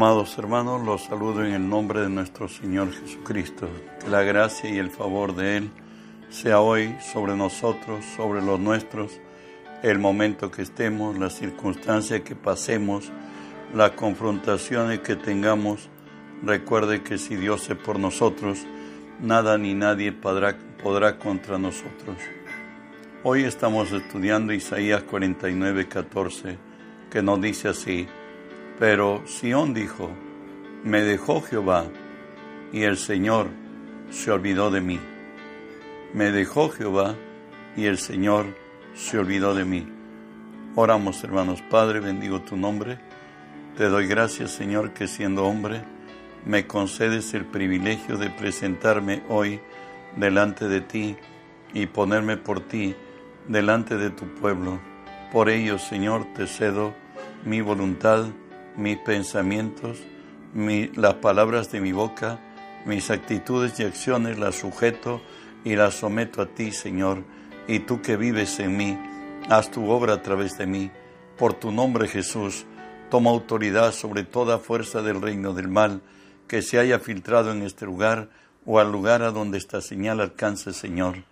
Amados hermanos, los saludo en el nombre de nuestro Señor Jesucristo. Que la gracia y el favor de Él sea hoy sobre nosotros, sobre los nuestros, el momento que estemos, la circunstancia que pasemos, las confrontaciones que tengamos. Recuerde que si Dios es por nosotros, nada ni nadie podrá, podrá contra nosotros. Hoy estamos estudiando Isaías 49, 14, que nos dice así, pero Sión dijo, me dejó Jehová y el Señor se olvidó de mí. Me dejó Jehová y el Señor se olvidó de mí. Oramos hermanos, Padre, bendigo tu nombre. Te doy gracias Señor que siendo hombre me concedes el privilegio de presentarme hoy delante de ti y ponerme por ti delante de tu pueblo. Por ello, Señor, te cedo mi voluntad, mis pensamientos, las palabras de mi boca, mis actitudes y acciones las sujeto y las someto a ti, Señor, y tú que vives en mí, haz tu obra a través de mí. Por tu nombre, Jesús, toma autoridad sobre toda fuerza del reino del mal que se haya filtrado en este lugar o al lugar a donde esta señal alcance, Señor.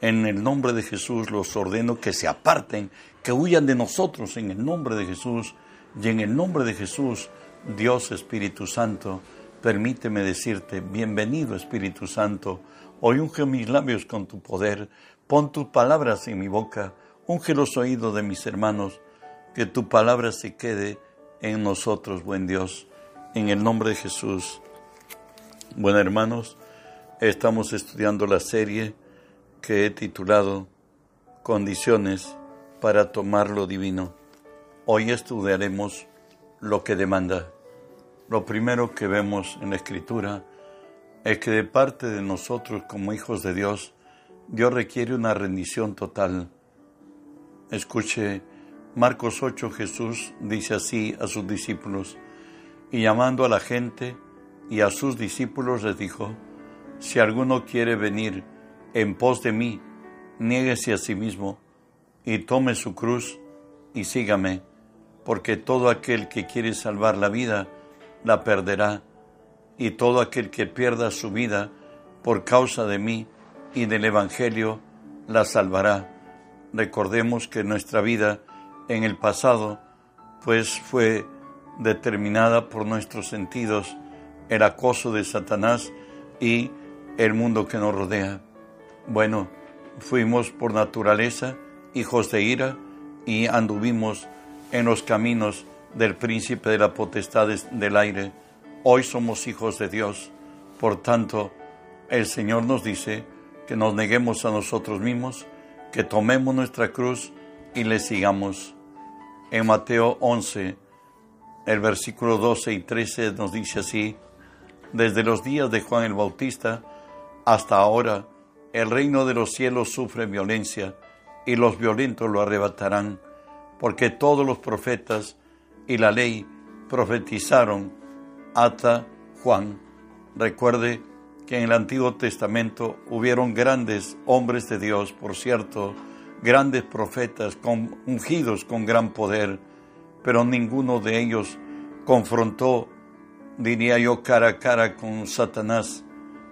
En el nombre de Jesús los ordeno que se aparten, que huyan de nosotros en el nombre de Jesús y en el nombre de Jesús, Dios Espíritu Santo, permíteme decirte, bienvenido Espíritu Santo, hoy unge mis labios con tu poder, pon tus palabras en mi boca, unge los oídos de mis hermanos, que tu palabra se quede en nosotros, buen Dios, en el nombre de Jesús. Bueno, hermanos, estamos estudiando la serie que he titulado Condiciones para tomar lo divino. Hoy estudiaremos lo que demanda. Lo primero que vemos en la Escritura es que de parte de nosotros como hijos de Dios, Dios requiere una rendición total. Escuche, Marcos 8 Jesús dice así a sus discípulos, y llamando a la gente y a sus discípulos les dijo, si alguno quiere venir en pos de mí, niéguese a sí mismo y tome su cruz y sígame porque todo aquel que quiere salvar la vida la perderá, y todo aquel que pierda su vida por causa de mí y del Evangelio la salvará. Recordemos que nuestra vida en el pasado pues fue determinada por nuestros sentidos, el acoso de Satanás y el mundo que nos rodea. Bueno, fuimos por naturaleza hijos de ira y anduvimos en los caminos del príncipe de la potestad del aire. Hoy somos hijos de Dios. Por tanto, el Señor nos dice que nos neguemos a nosotros mismos, que tomemos nuestra cruz y le sigamos. En Mateo 11, el versículo 12 y 13 nos dice así, desde los días de Juan el Bautista hasta ahora, el reino de los cielos sufre violencia y los violentos lo arrebatarán porque todos los profetas y la ley profetizaron hasta Juan. Recuerde que en el Antiguo Testamento hubieron grandes hombres de Dios, por cierto, grandes profetas ungidos con gran poder, pero ninguno de ellos confrontó, diría yo, cara a cara con Satanás.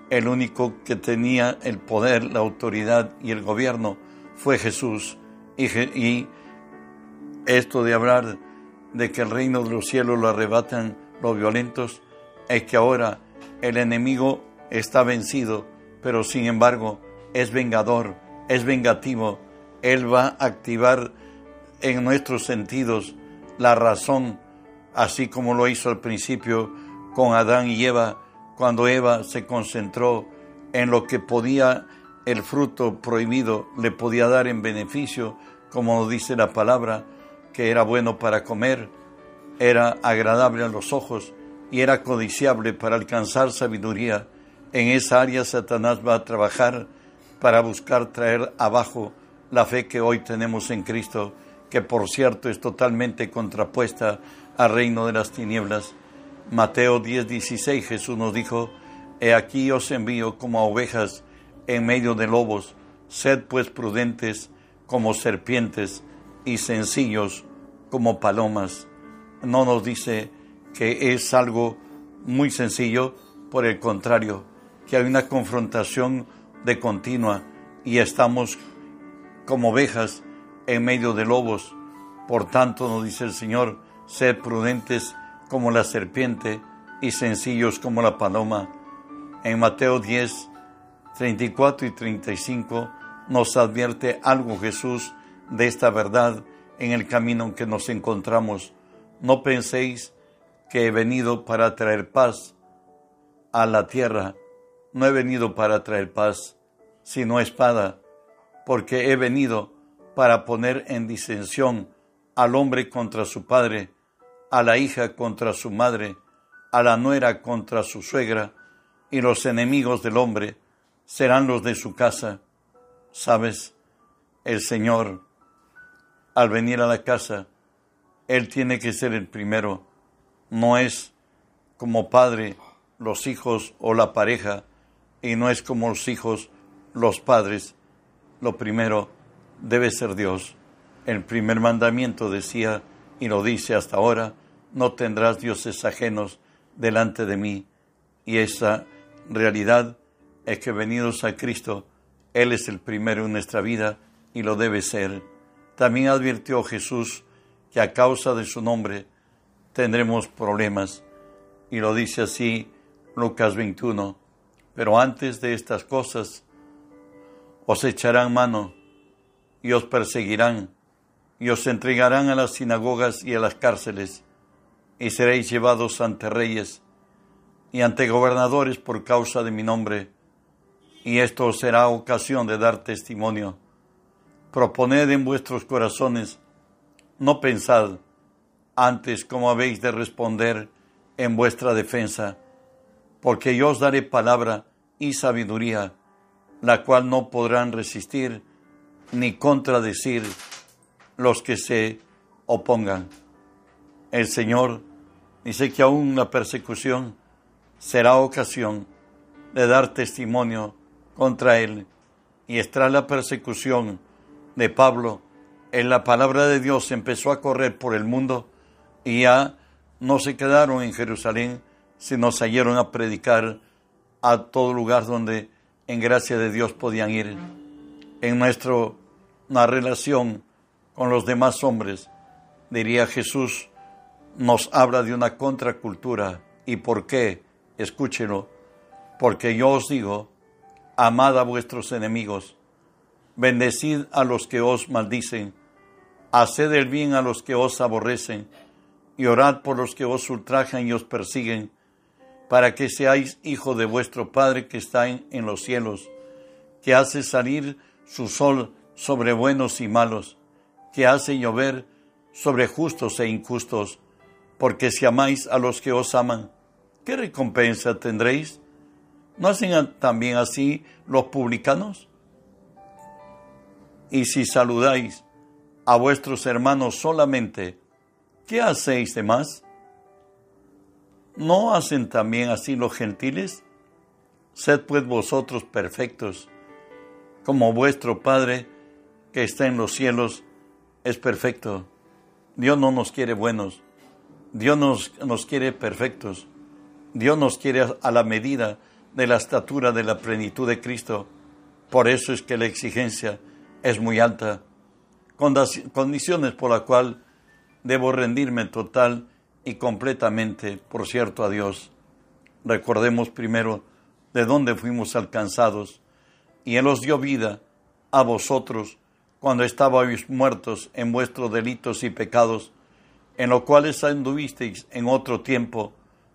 El único que tenía el poder, la autoridad y el gobierno fue Jesús. Y, y esto de hablar de que el reino de los cielos lo arrebatan los violentos, es que ahora el enemigo está vencido, pero sin embargo es vengador, es vengativo. Él va a activar en nuestros sentidos la razón, así como lo hizo al principio con Adán y Eva, cuando Eva se concentró en lo que podía el fruto prohibido le podía dar en beneficio, como dice la palabra, que era bueno para comer, era agradable a los ojos y era codiciable para alcanzar sabiduría, en esa área Satanás va a trabajar para buscar traer abajo la fe que hoy tenemos en Cristo, que por cierto es totalmente contrapuesta al reino de las tinieblas. Mateo 10, 16 Jesús nos dijo, He aquí os envío como a ovejas en medio de lobos, sed pues prudentes como serpientes y sencillos como palomas. No nos dice que es algo muy sencillo, por el contrario, que hay una confrontación de continua y estamos como ovejas en medio de lobos. Por tanto, nos dice el Señor, sed prudentes como la serpiente y sencillos como la paloma. En Mateo 10, 34 y 35 nos advierte algo Jesús de esta verdad en el camino en que nos encontramos. No penséis que he venido para traer paz a la tierra. No he venido para traer paz, sino espada, porque he venido para poner en disensión al hombre contra su padre, a la hija contra su madre, a la nuera contra su suegra, y los enemigos del hombre serán los de su casa. Sabes, el Señor, al venir a la casa, Él tiene que ser el primero. No es como padre los hijos o la pareja, y no es como los hijos los padres. Lo primero debe ser Dios. El primer mandamiento decía, y lo dice hasta ahora, no tendrás dioses ajenos delante de mí. Y esa realidad es que venidos a Cristo, Él es el primero en nuestra vida y lo debe ser. También advirtió Jesús que a causa de su nombre tendremos problemas. Y lo dice así Lucas 21. Pero antes de estas cosas os echarán mano y os perseguirán y os entregarán a las sinagogas y a las cárceles y seréis llevados ante reyes y ante gobernadores por causa de mi nombre, y esto será ocasión de dar testimonio. Proponed en vuestros corazones, no pensad antes cómo habéis de responder en vuestra defensa, porque yo os daré palabra y sabiduría, la cual no podrán resistir ni contradecir los que se opongan. El Señor dice que aún la persecución será ocasión de dar testimonio contra él. Y está la persecución de Pablo. En la palabra de Dios empezó a correr por el mundo y ya no se quedaron en Jerusalén, sino salieron a predicar a todo lugar donde en gracia de Dios podían ir. En nuestra relación con los demás hombres, diría Jesús, nos habla de una contracultura. ¿Y por qué? Escúchelo. Porque yo os digo, amad a vuestros enemigos, bendecid a los que os maldicen, haced el bien a los que os aborrecen, y orad por los que os ultrajan y os persiguen, para que seáis hijo de vuestro Padre que está en los cielos, que hace salir su sol sobre buenos y malos, que hace llover sobre justos e injustos, porque si amáis a los que os aman, ¿qué recompensa tendréis? ¿No hacen también así los publicanos? Y si saludáis a vuestros hermanos solamente, ¿qué hacéis de más? ¿No hacen también así los gentiles? Sed pues vosotros perfectos, como vuestro Padre que está en los cielos es perfecto. Dios no nos quiere buenos, Dios nos, nos quiere perfectos. Dios nos quiere a la medida de la estatura de la plenitud de Cristo. Por eso es que la exigencia es muy alta. Condiciones por la cual debo rendirme total y completamente, por cierto, a Dios. Recordemos primero de dónde fuimos alcanzados. Y Él os dio vida a vosotros cuando estabais muertos en vuestros delitos y pecados en los cuales anduvisteis en otro tiempo,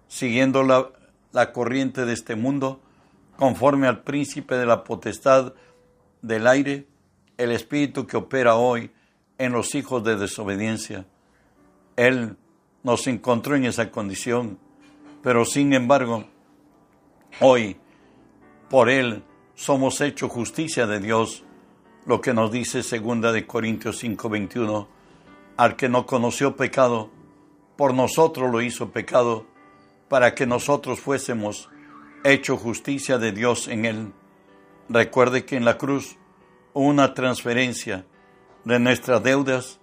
siguiendo la, la corriente de este mundo, conforme al príncipe de la potestad del aire, el espíritu que opera hoy en los hijos de desobediencia. Él nos encontró en esa condición, pero sin embargo, hoy, por Él, somos hechos justicia de Dios, lo que nos dice segunda de Corintios 5:21 al que no conoció pecado, por nosotros lo hizo pecado, para que nosotros fuésemos hecho justicia de Dios en él. Recuerde que en la cruz una transferencia de nuestras deudas,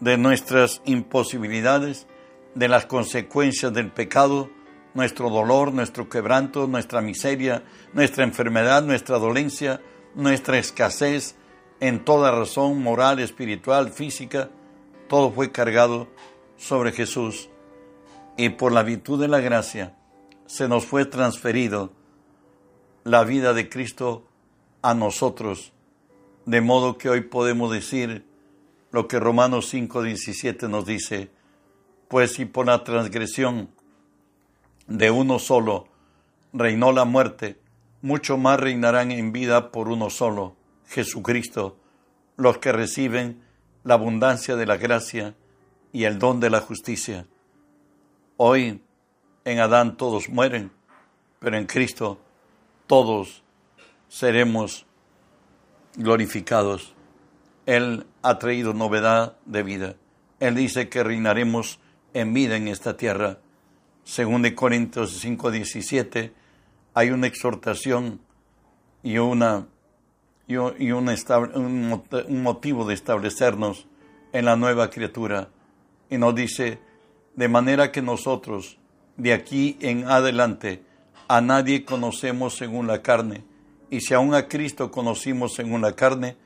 de nuestras imposibilidades de las consecuencias del pecado, nuestro dolor, nuestro quebranto, nuestra miseria, nuestra enfermedad, nuestra dolencia, nuestra escasez en toda razón moral, espiritual, física, todo fue cargado sobre Jesús y por la virtud de la gracia se nos fue transferido la vida de Cristo a nosotros, de modo que hoy podemos decir lo que Romanos 5:17 nos dice, pues si por la transgresión de uno solo reinó la muerte, mucho más reinarán en vida por uno solo, Jesucristo, los que reciben la abundancia de la gracia y el don de la justicia. Hoy en Adán todos mueren, pero en Cristo todos seremos glorificados. Él ha traído novedad de vida. Él dice que reinaremos en vida en esta tierra. Según de Corintios 5:17 hay una exhortación y una y, un, un motivo de establecernos en la nueva criatura. Y nos dice, de manera que nosotros, de aquí en adelante, a nadie conocemos según la carne, y si aún a Cristo conocimos según la carne,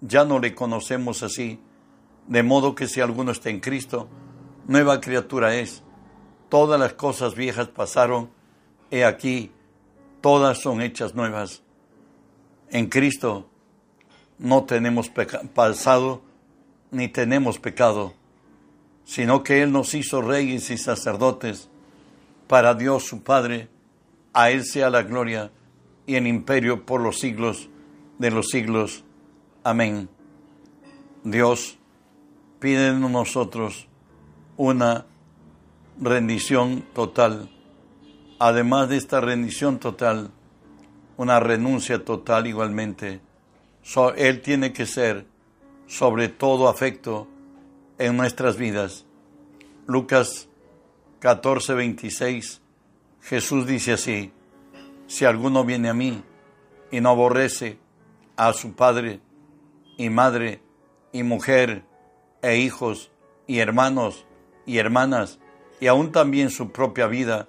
ya no le conocemos así. De modo que si alguno está en Cristo, nueva criatura es. Todas las cosas viejas pasaron, he aquí, todas son hechas nuevas. En Cristo no tenemos pasado ni tenemos pecado, sino que Él nos hizo reyes y sacerdotes para Dios su Padre a Él sea la gloria y el imperio por los siglos de los siglos. Amén. Dios pide en nosotros una rendición total. Además de esta rendición total, una renuncia total igualmente. él tiene que ser sobre todo afecto en nuestras vidas. Lucas 14, 26 Jesús dice así, si alguno viene a mí y no aborrece a su padre y madre y mujer e hijos y hermanos y hermanas y aún también su propia vida,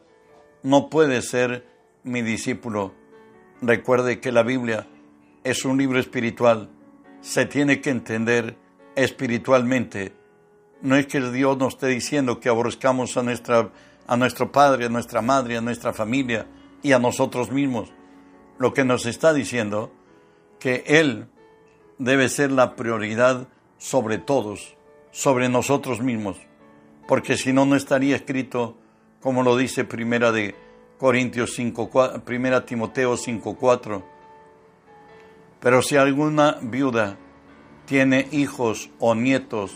no puede ser mi discípulo. Recuerde que la Biblia es un libro espiritual, se tiene que entender espiritualmente. No es que Dios nos esté diciendo que aborrezcamos a nuestra a nuestro padre, a nuestra madre, a nuestra familia y a nosotros mismos. Lo que nos está diciendo que Él debe ser la prioridad sobre todos, sobre nosotros mismos, porque si no, no estaría escrito como lo dice primera de Corintios 5, primera Timoteo 5.4. Pero si alguna viuda tiene hijos o nietos,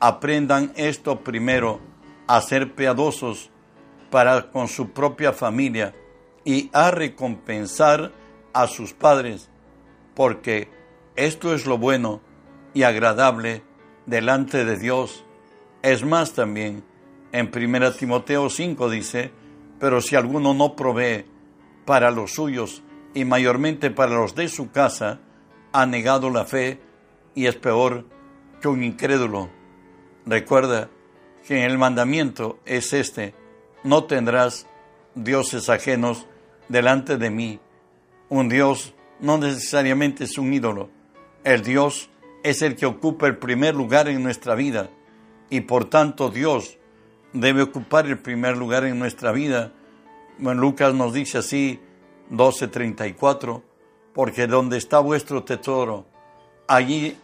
aprendan esto primero, a ser piadosos para con su propia familia y a recompensar a sus padres, porque esto es lo bueno y agradable delante de Dios. Es más también, en 1 Timoteo 5 dice, pero si alguno no provee para los suyos y mayormente para los de su casa, ha negado la fe y es peor que un incrédulo. Recuerda que el mandamiento es este, no tendrás dioses ajenos delante de mí. Un Dios no necesariamente es un ídolo. El Dios es el que ocupa el primer lugar en nuestra vida y por tanto Dios debe ocupar el primer lugar en nuestra vida. Lucas nos dice así, 12:34, porque donde está vuestro tesoro, allí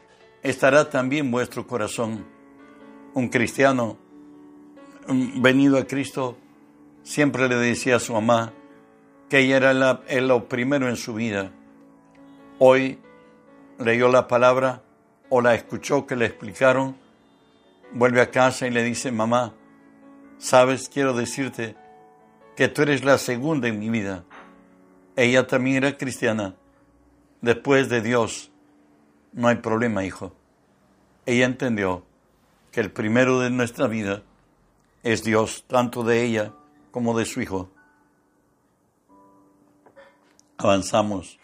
estará también vuestro corazón. Un cristiano venido a Cristo siempre le decía a su mamá que ella era lo primero en su vida. Hoy leyó la palabra o la escuchó que le explicaron, vuelve a casa y le dice, mamá, sabes, quiero decirte que tú eres la segunda en mi vida. Ella también era cristiana. Después de Dios, no hay problema, hijo. Ella entendió que el primero de nuestra vida es Dios, tanto de ella como de su Hijo. Avanzamos.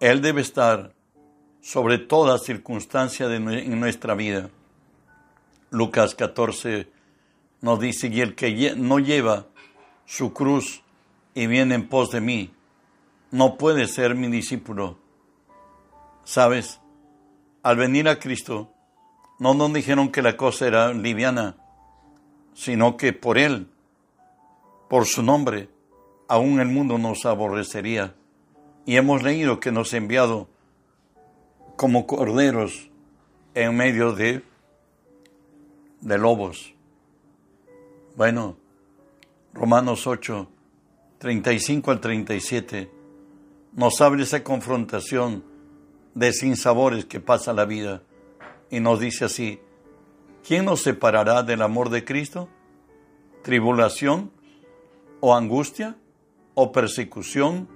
Él debe estar sobre toda circunstancia de, en nuestra vida. Lucas 14, nos dice, y el que no lleva su cruz y viene en pos de mí, no puede ser mi discípulo. ¿Sabes? Al venir a Cristo, no nos dijeron que la cosa era liviana, sino que por Él, por su nombre, aún el mundo nos aborrecería. Y hemos leído que nos ha enviado como corderos en medio de, de lobos. Bueno, Romanos 8, 35 al 37, nos abre esa confrontación de sinsabores que pasa la vida y nos dice así, ¿quién nos separará del amor de Cristo? ¿Tribulación o angustia o persecución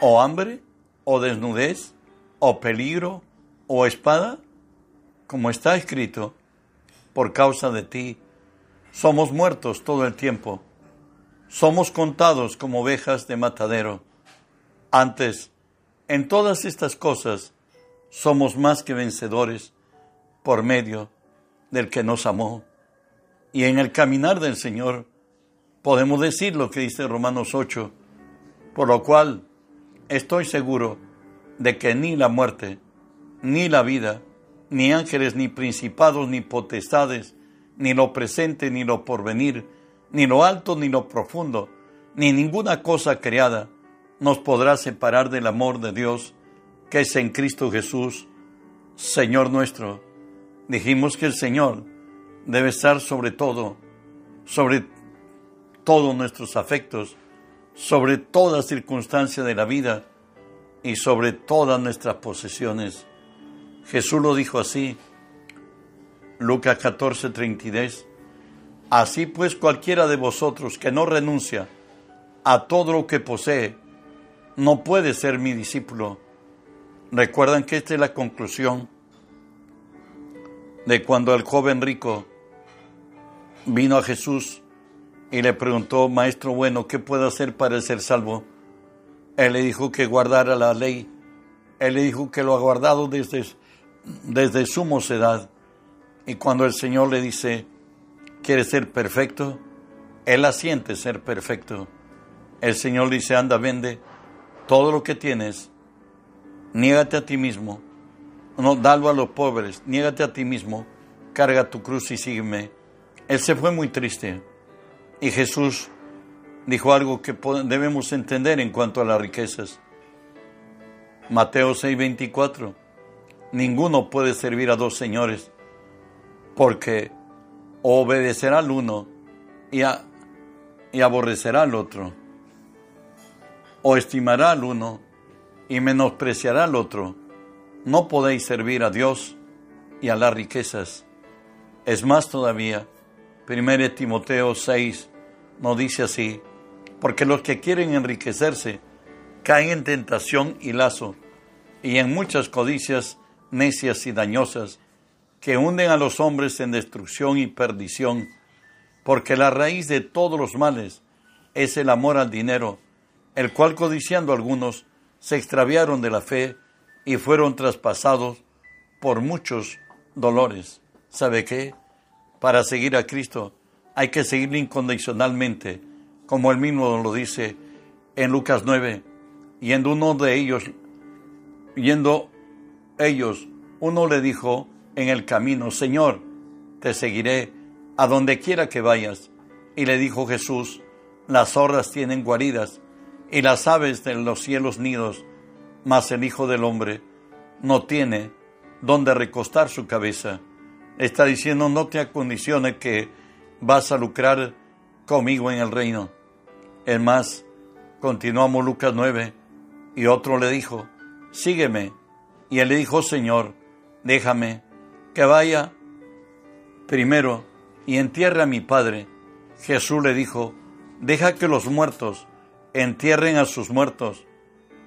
o hambre o desnudez o peligro o espada? Como está escrito, por causa de ti somos muertos todo el tiempo, somos contados como ovejas de matadero. Antes, en todas estas cosas, somos más que vencedores por medio del que nos amó. Y en el caminar del Señor podemos decir lo que dice Romanos 8, por lo cual estoy seguro de que ni la muerte, ni la vida, ni ángeles, ni principados, ni potestades, ni lo presente, ni lo porvenir, ni lo alto, ni lo profundo, ni ninguna cosa creada nos podrá separar del amor de Dios que es en Cristo Jesús, Señor nuestro. Dijimos que el Señor debe estar sobre todo, sobre todos nuestros afectos, sobre toda circunstancia de la vida y sobre todas nuestras posesiones. Jesús lo dijo así, Lucas 14, 32. Así pues cualquiera de vosotros que no renuncia a todo lo que posee, no puede ser mi discípulo. Recuerdan que esta es la conclusión de cuando el joven rico vino a Jesús y le preguntó, Maestro bueno, ¿qué puedo hacer para ser salvo? Él le dijo que guardara la ley. Él le dijo que lo ha guardado desde, desde su mocedad. Y cuando el Señor le dice, ¿quieres ser perfecto? Él asiente ser perfecto. El Señor dice, anda, vende todo lo que tienes, niégate a ti mismo, no, dalo a los pobres, niégate a ti mismo, carga tu cruz y sígueme. Él se fue muy triste. Y Jesús dijo algo que debemos entender en cuanto a las riquezas. Mateo 6:24. Ninguno puede servir a dos señores, porque obedecerá al uno y, aborrecerá al otro, o estimará al uno y menospreciará al otro. No podéis servir a Dios y a las riquezas. Es más todavía, 1 Timoteo 6 nos dice así, porque los que quieren enriquecerse caen en tentación y lazo, y en muchas codicias necias y dañosas, que hunden a los hombres en destrucción y perdición, porque la raíz de todos los males es el amor al dinero, el cual codiciando algunos se extraviaron de la fe y fueron traspasados por muchos dolores. ¿Sabe qué? Para seguir a Cristo hay que seguirle incondicionalmente, como él mismo lo dice en Lucas 9, yendo uno de ellos, yendo ellos, uno le dijo, en el camino, Señor, te seguiré a donde quiera que vayas. Y le dijo Jesús, las zorras tienen guaridas y las aves de los cielos nidos, mas el Hijo del Hombre no tiene donde recostar su cabeza. Está diciendo, no te acondicione que vas a lucrar conmigo en el reino. Es más, continuamos Lucas 9, y otro le dijo, sígueme. Y él le dijo, Señor, déjame que vaya primero y entierre a mi padre. Jesús le dijo, deja que los muertos entierren a sus muertos,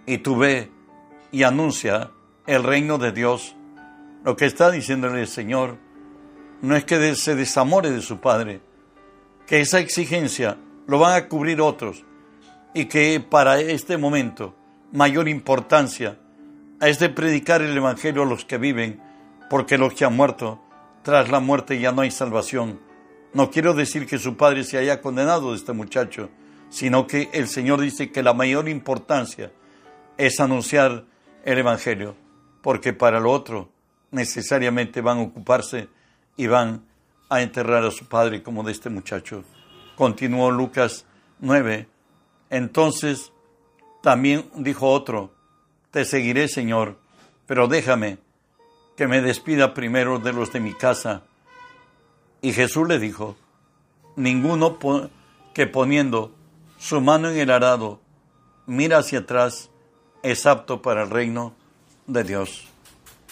y tú ve y anuncia el reino de Dios. Lo que está diciéndole el Señor no es que se desamore de su Padre, que esa exigencia lo van a cubrir otros y que para este momento mayor importancia es de predicar el Evangelio a los que viven porque los que han muerto, tras la muerte ya no hay salvación. No quiero decir que su padre se haya condenado de este muchacho, sino que el Señor dice que la mayor importancia es anunciar el Evangelio, porque para lo otro necesariamente van a ocuparse y van a enterrar a su padre como de este muchacho. Continuó Lucas 9. Entonces también dijo otro, te seguiré Señor, pero déjame que me despida primero de los de mi casa. Y Jesús le dijo, ninguno que poniendo su mano en el arado mira hacia atrás es apto para el reino de Dios.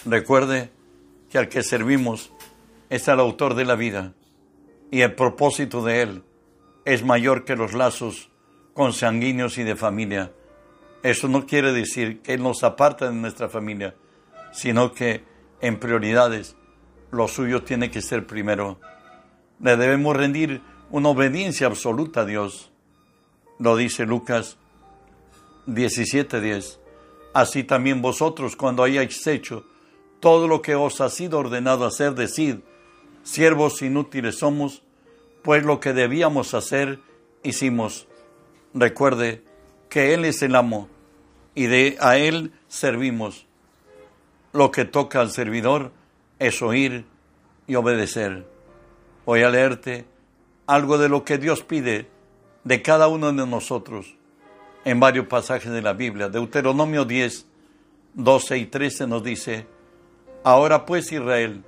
Recuerde que al que servimos es el autor de la vida y el propósito de él es mayor que los lazos consanguíneos y de familia. Eso no quiere decir que Él nos aparta de nuestra familia, sino que en prioridades lo suyo tiene que ser primero. Le debemos rendir una obediencia absoluta a Dios. Lo dice Lucas 17:10. Así también vosotros, cuando hayáis hecho todo lo que os ha sido ordenado hacer, decid, siervos inútiles somos, pues lo que debíamos hacer, hicimos. Recuerde que Él es el amo y de a Él servimos. Lo que toca al servidor es oír y obedecer. Voy a leerte algo de lo que Dios pide de cada uno de nosotros en varios pasajes de la Biblia. Deuteronomio 10, 12 y 13 nos dice, Ahora pues Israel,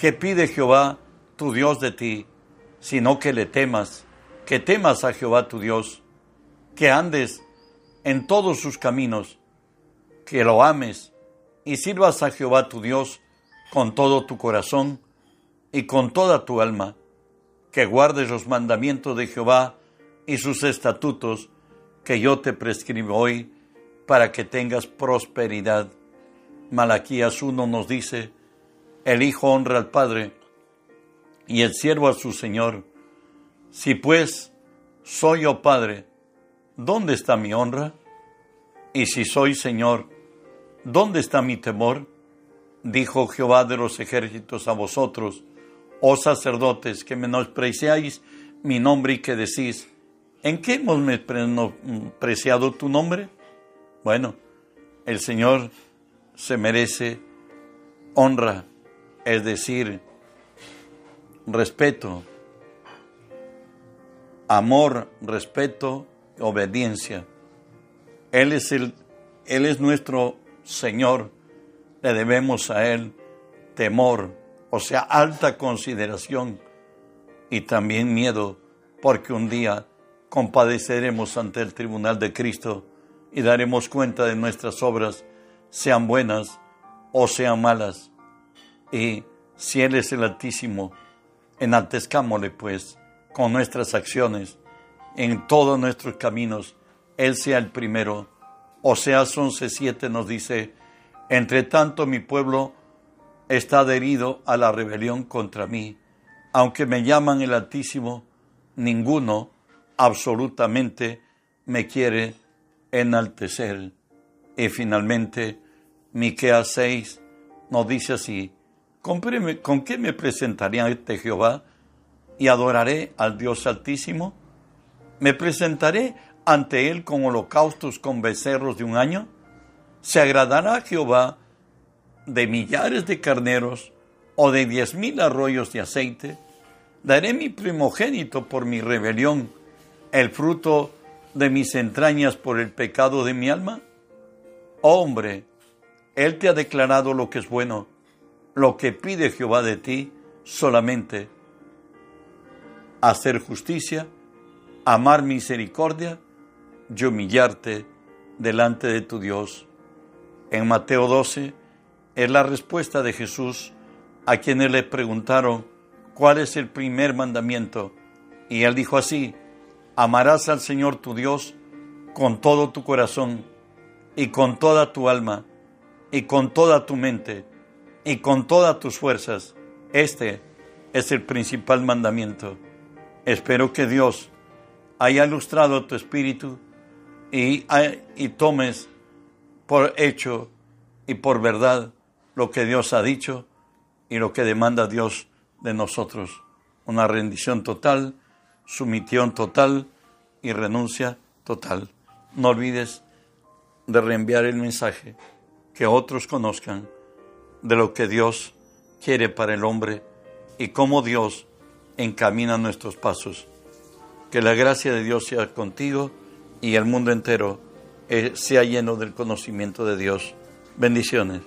¿qué pide Jehová tu Dios de ti? sino que le temas, que temas a Jehová tu Dios, que andes en todos sus caminos, que lo ames y sirvas a Jehová tu Dios con todo tu corazón y con toda tu alma, que guardes los mandamientos de Jehová y sus estatutos que yo te prescribo hoy para que tengas prosperidad. Malaquías 1 nos dice, el Hijo honra al Padre y el siervo a su Señor. Si pues soy yo Padre, ¿dónde está mi honra? Y si soy Señor, ¿dónde está mi temor? Dijo Jehová de los ejércitos a vosotros, oh sacerdotes, que menospreciáis mi nombre y que decís, ¿en qué hemos menospreciado tu nombre? Bueno, el Señor se merece honra, es decir, respeto, amor, respeto, obediencia. Él es, el, él es nuestro Señor, le debemos a Él temor, o sea, alta consideración y también miedo, porque un día compadeceremos ante el tribunal de Cristo y daremos cuenta de nuestras obras, sean buenas o sean malas. Y si Él es el Altísimo, enaltezcámosle pues con nuestras acciones en todos nuestros caminos, Él sea el primero. Oseas 11:7 nos dice, entre tanto mi pueblo está adherido a la rebelión contra mí, aunque me llaman el Altísimo, ninguno absolutamente me quiere enaltecer. Y finalmente, Miqueas 6 nos dice así, ¿Con qué me presentaré ante Jehová y adoraré al Dios Altísimo? ¿Me presentaré ante Él con holocaustos con becerros de un año? ¿Se agradará a Jehová de millares de carneros o de diez mil arroyos de aceite? ¿Daré mi primogénito por mi rebelión, el fruto de mis entrañas por el pecado de mi alma? Hombre, Él te ha declarado lo que es bueno lo que pide Jehová de ti solamente hacer justicia, amar misericordia y humillarte delante de tu Dios. En Mateo 12 es la respuesta de Jesús a quienes le preguntaron cuál es el primer mandamiento. Y él dijo así, amarás al Señor tu Dios con todo tu corazón y con toda tu alma y con toda tu mente y con todas tus fuerzas. Este es el principal mandamiento. Espero que Dios haya ilustrado tu espíritu y, y tomes por hecho y por verdad lo que Dios ha dicho y lo que demanda Dios de nosotros. una rendición total, sumisión total y renuncia total. No olvides de reenviar el mensaje, que otros conozcan de lo que Dios quiere para el hombre y cómo Dios encamina nuestros pasos. Que la gracia de Dios sea contigo y el mundo entero eh, sea lleno del conocimiento de Dios. Bendiciones.